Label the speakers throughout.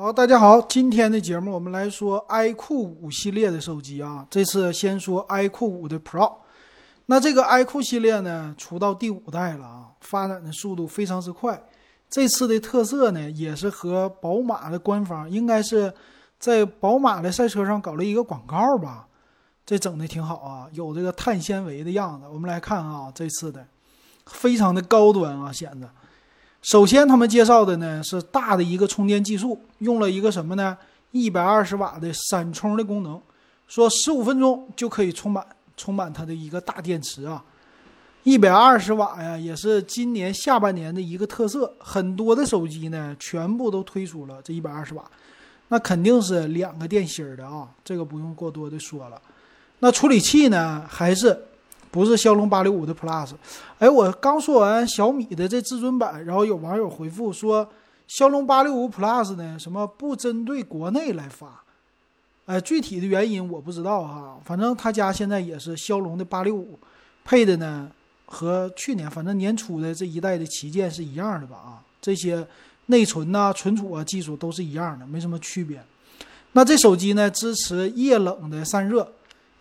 Speaker 1: 好，大家好，今天的节目我们来说 iQOO 五系列的手机啊。这次先说 iQOO 五的 Pro。那这个 iQOO 系列呢，出到第五代了啊，发展的速度非常之快。这次的特色呢，也是和宝马的官方应该是在宝马的赛车上搞了一个广告吧。这整的挺好啊，有这个碳纤维的样子。我们来看啊，这次的非常的高端啊，显得。首先，他们介绍的呢是大的一个充电技术，用了一个什么呢？一百二十瓦的闪充的功能，说十五分钟就可以充满充满它的一个大电池啊。一百二十瓦呀，也是今年下半年的一个特色，很多的手机呢全部都推出了这一百二十瓦，那肯定是两个电芯的啊，这个不用过多的说了。那处理器呢，还是？不是骁龙八六五的 Plus，哎，我刚说完小米的这至尊版，然后有网友回复说，骁龙八六五 Plus 呢，什么不针对国内来发，哎，具体的原因我不知道哈，反正他家现在也是骁龙的八六五，配的呢和去年反正年初的这一代的旗舰是一样的吧啊，这些内存呐、存储啊技术都是一样的，没什么区别。那这手机呢，支持液冷的散热。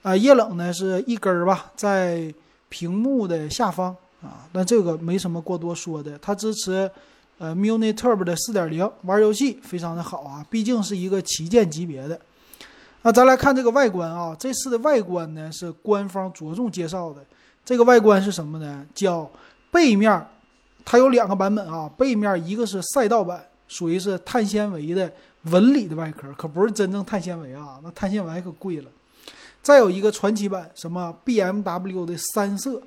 Speaker 1: 啊，液冷呢是一根儿吧，在屏幕的下方啊，那这个没什么过多说的。它支持呃 Muni Turbo 的四点零，玩游戏非常的好啊，毕竟是一个旗舰级别的。那咱来看这个外观啊，这次的外观呢是官方着重介绍的。这个外观是什么呢？叫背面，它有两个版本啊，背面一个是赛道版，属于是碳纤维的纹理的外壳，可不是真正碳纤维啊，那碳纤维可贵了。再有一个传奇版，什么 BMW 的三色，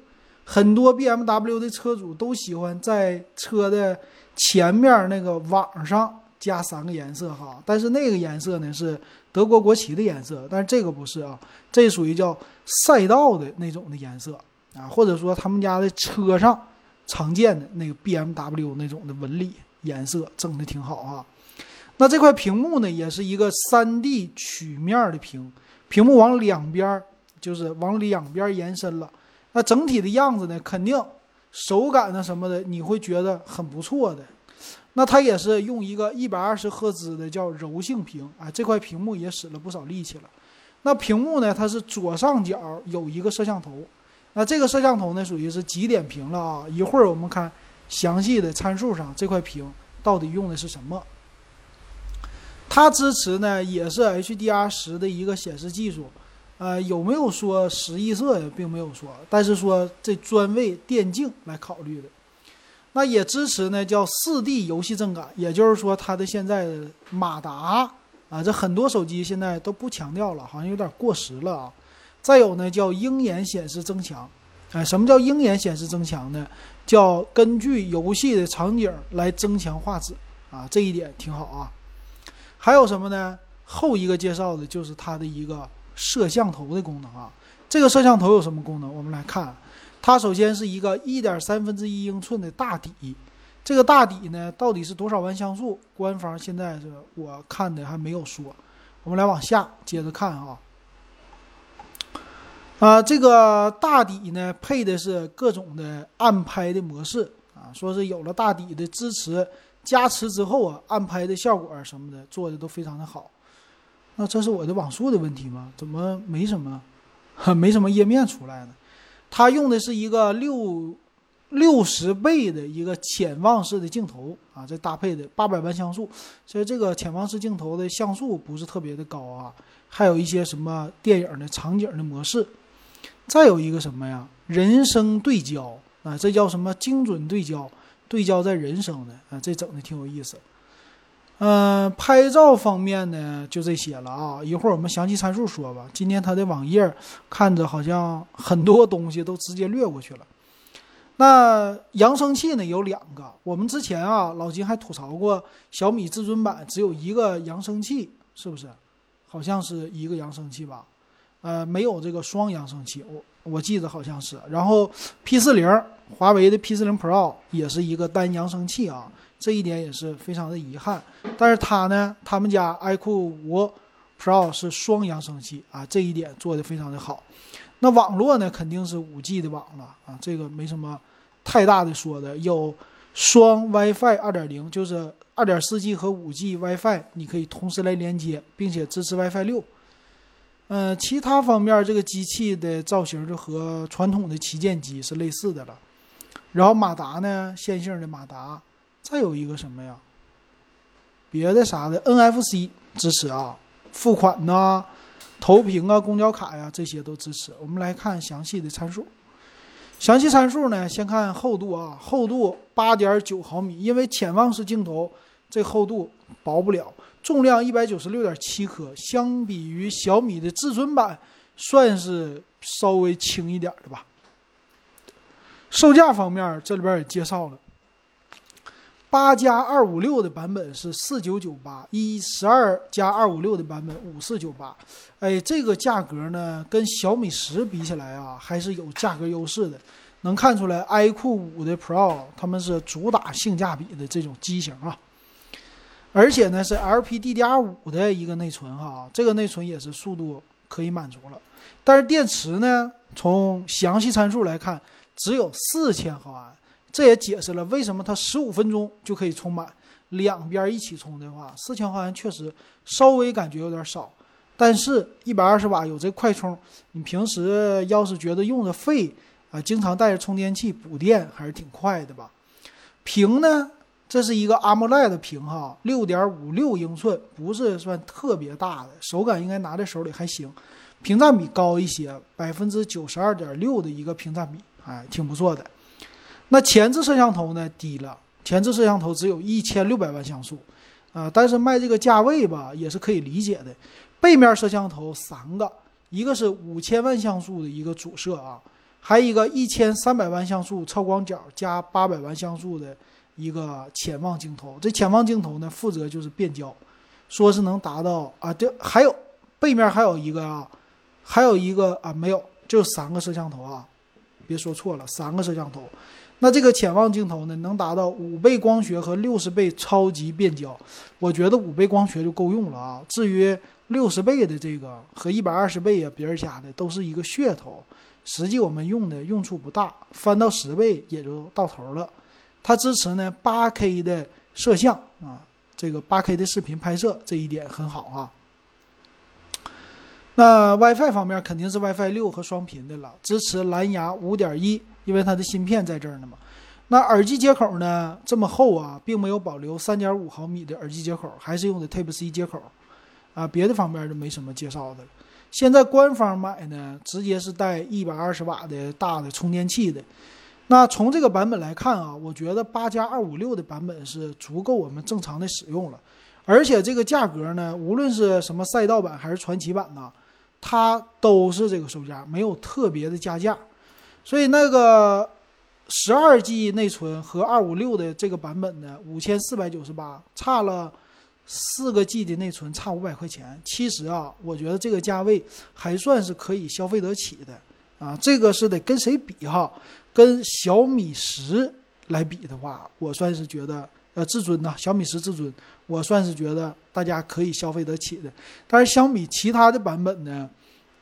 Speaker 1: 很多 BMW 的车主都喜欢在车的前面那个网上加三个颜色哈，但是那个颜色呢是德国国旗的颜色，但是这个不是啊，这属于叫赛道的那种的颜色啊，或者说他们家的车上常见的那个 BMW 那种的纹理颜色，整的挺好啊。那这块屏幕呢，也是一个 3D 曲面的屏。屏幕往两边儿，就是往两边延伸了。那整体的样子呢，肯定手感呢什么的，你会觉得很不错的。那它也是用一个一百二十赫兹的叫柔性屏啊，这块屏幕也使了不少力气了。那屏幕呢，它是左上角有一个摄像头，那这个摄像头呢属于是极点屏了啊。一会儿我们看详细的参数上这块屏到底用的是什么。它支持呢，也是 HDR 十的一个显示技术，呃，有没有说十亿色呀，并没有说，但是说这专为电竞来考虑的。那也支持呢，叫四 D 游戏震感，也就是说它的现在马达啊，这很多手机现在都不强调了，好像有点过时了啊。再有呢，叫鹰眼显示增强，哎，什么叫鹰眼显示增强呢？叫根据游戏的场景来增强画质啊，这一点挺好啊。还有什么呢？后一个介绍的就是它的一个摄像头的功能啊。这个摄像头有什么功能？我们来看，它首先是一个一点三分之一英寸的大底。这个大底呢，到底是多少万像素？官方现在是我看的还没有说。我们来往下接着看啊。啊，这个大底呢，配的是各种的暗拍的模式啊，说是有了大底的支持。加持之后啊，暗拍的效果什么的做的都非常的好。那这是我的网速的问题吗？怎么没什么，没什么页面出来呢？它用的是一个六六十倍的一个潜望式的镜头啊，这搭配的八百万像素，所以这个潜望式镜头的像素不是特别的高啊。还有一些什么电影的场景的模式，再有一个什么呀？人声对焦啊，这叫什么精准对焦？对焦在人声的啊，这整的挺有意思。嗯，拍照方面呢，就这些了啊。一会儿我们详细参数说吧。今天它的网页看着好像很多东西都直接略过去了。那扬声器呢有两个，我们之前啊老金还吐槽过小米至尊版只有一个扬声器，是不是？好像是一个扬声器吧？呃，没有这个双扬声器，我我记得好像是。然后 P 四零。华为的 P 四零 Pro 也是一个单扬声器啊，这一点也是非常的遗憾。但是它呢，他们家 iQOO 五 Pro 是双扬声器啊，这一点做的非常的好。那网络呢，肯定是五 G 的网了啊，这个没什么太大的说的。有双 WiFi 二点零，就是二点四 G 和五 G WiFi，你可以同时来连接，并且支持 WiFi 六。嗯，其他方面这个机器的造型就和传统的旗舰机是类似的了。然后马达呢，线性的马达，再有一个什么呀？别的啥的 NFC 支持啊，付款呐、投屏啊、公交卡呀这些都支持。我们来看详细的参数。详细参数呢，先看厚度啊，厚度八点九毫米，因为潜望式镜头这厚度薄不了。重量一百九十六点七克，相比于小米的至尊版，算是稍微轻一点的吧。售价方面，这里边也介绍了，八加二五六的版本是四九九八，一十二加二五六的版本五四九八。哎，这个价格呢，跟小米十比起来啊，还是有价格优势的。能看出来，iQOO 五的 Pro 他们是主打性价比的这种机型啊。而且呢，是 LPDDR 五的一个内存哈，这个内存也是速度可以满足了。但是电池呢，从详细参数来看，只有四千毫安，这也解释了为什么它十五分钟就可以充满。两边一起充的话，四千毫安确实稍微感觉有点少。但是，一百二十瓦有这快充，你平时要是觉得用的费啊，经常带着充电器补电还是挺快的吧。屏呢？这是一个 AMOLED 屏哈，六点五六英寸，不是算特别大的，手感应该拿在手里还行。屏占比高一些，百分之九十二点六的一个屏占比，哎，挺不错的。那前置摄像头呢？低了，前置摄像头只有一千六百万像素，啊，但是卖这个价位吧，也是可以理解的。背面摄像头三个，一个是五千万像素的一个主摄啊，还有一个一千三百万像素超广角加八百万像素的。一个潜望镜头，这潜望镜头呢，负责就是变焦，说是能达到啊，这还有背面还有一个啊，还有一个啊，没有，就三个摄像头啊，别说错了，三个摄像头。那这个潜望镜头呢，能达到五倍光学和六十倍超级变焦，我觉得五倍光学就够用了啊。至于六十倍的这个和一百二十倍啊，别人家的都是一个噱头，实际我们用的用处不大，翻到十倍也就到头了。它支持呢八 K 的摄像啊，这个八 K 的视频拍摄这一点很好啊。那 WiFi 方面肯定是 WiFi 六和双频的了，支持蓝牙五点一，因为它的芯片在这儿呢嘛。那耳机接口呢这么厚啊，并没有保留三点五毫米的耳机接口，还是用的 Type C 接口啊。别的方面就没什么介绍的了。现在官方买呢，直接是带一百二十瓦的大的充电器的。那从这个版本来看啊，我觉得八加二五六的版本是足够我们正常的使用了，而且这个价格呢，无论是什么赛道版还是传奇版呢，它都是这个售价，没有特别的加价。所以那个十二 G 内存和二五六的这个版本呢，五千四百九十八，差了四个 G 的内存，差五百块钱。其实啊，我觉得这个价位还算是可以消费得起的啊。这个是得跟谁比哈？跟小米十来比的话，我算是觉得，呃，至尊呢，小米十至尊，我算是觉得大家可以消费得起的。但是相比其他的版本呢，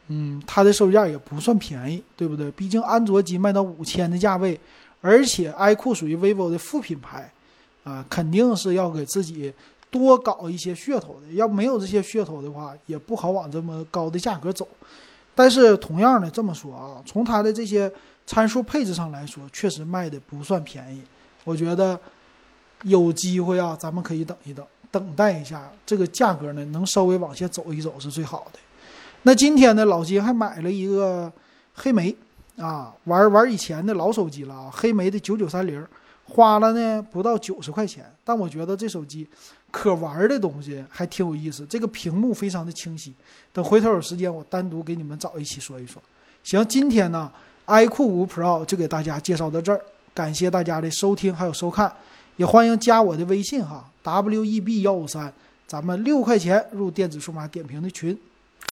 Speaker 1: 嗯，它的售价也不算便宜，对不对？毕竟安卓机卖到五千的价位，而且 iQOO 属于 vivo 的副品牌，啊，肯定是要给自己多搞一些噱头的。要没有这些噱头的话，也不好往这么高的价格走。但是同样的这么说啊，从它的这些。参数配置上来说，确实卖的不算便宜。我觉得有机会啊，咱们可以等一等，等待一下这个价格呢，能稍微往下走一走是最好的。那今天呢，老金还买了一个黑莓啊，玩玩以前的老手机了啊，黑莓的九九三零，花了呢不到九十块钱。但我觉得这手机可玩的东西还挺有意思，这个屏幕非常的清晰。等回头有时间，我单独给你们找一期说一说。行，今天呢。iQOO 五 Pro 就给大家介绍到这儿，感谢大家的收听还有收看，也欢迎加我的微信哈，W E B 幺五三，咱们六块钱入电子数码点评的群。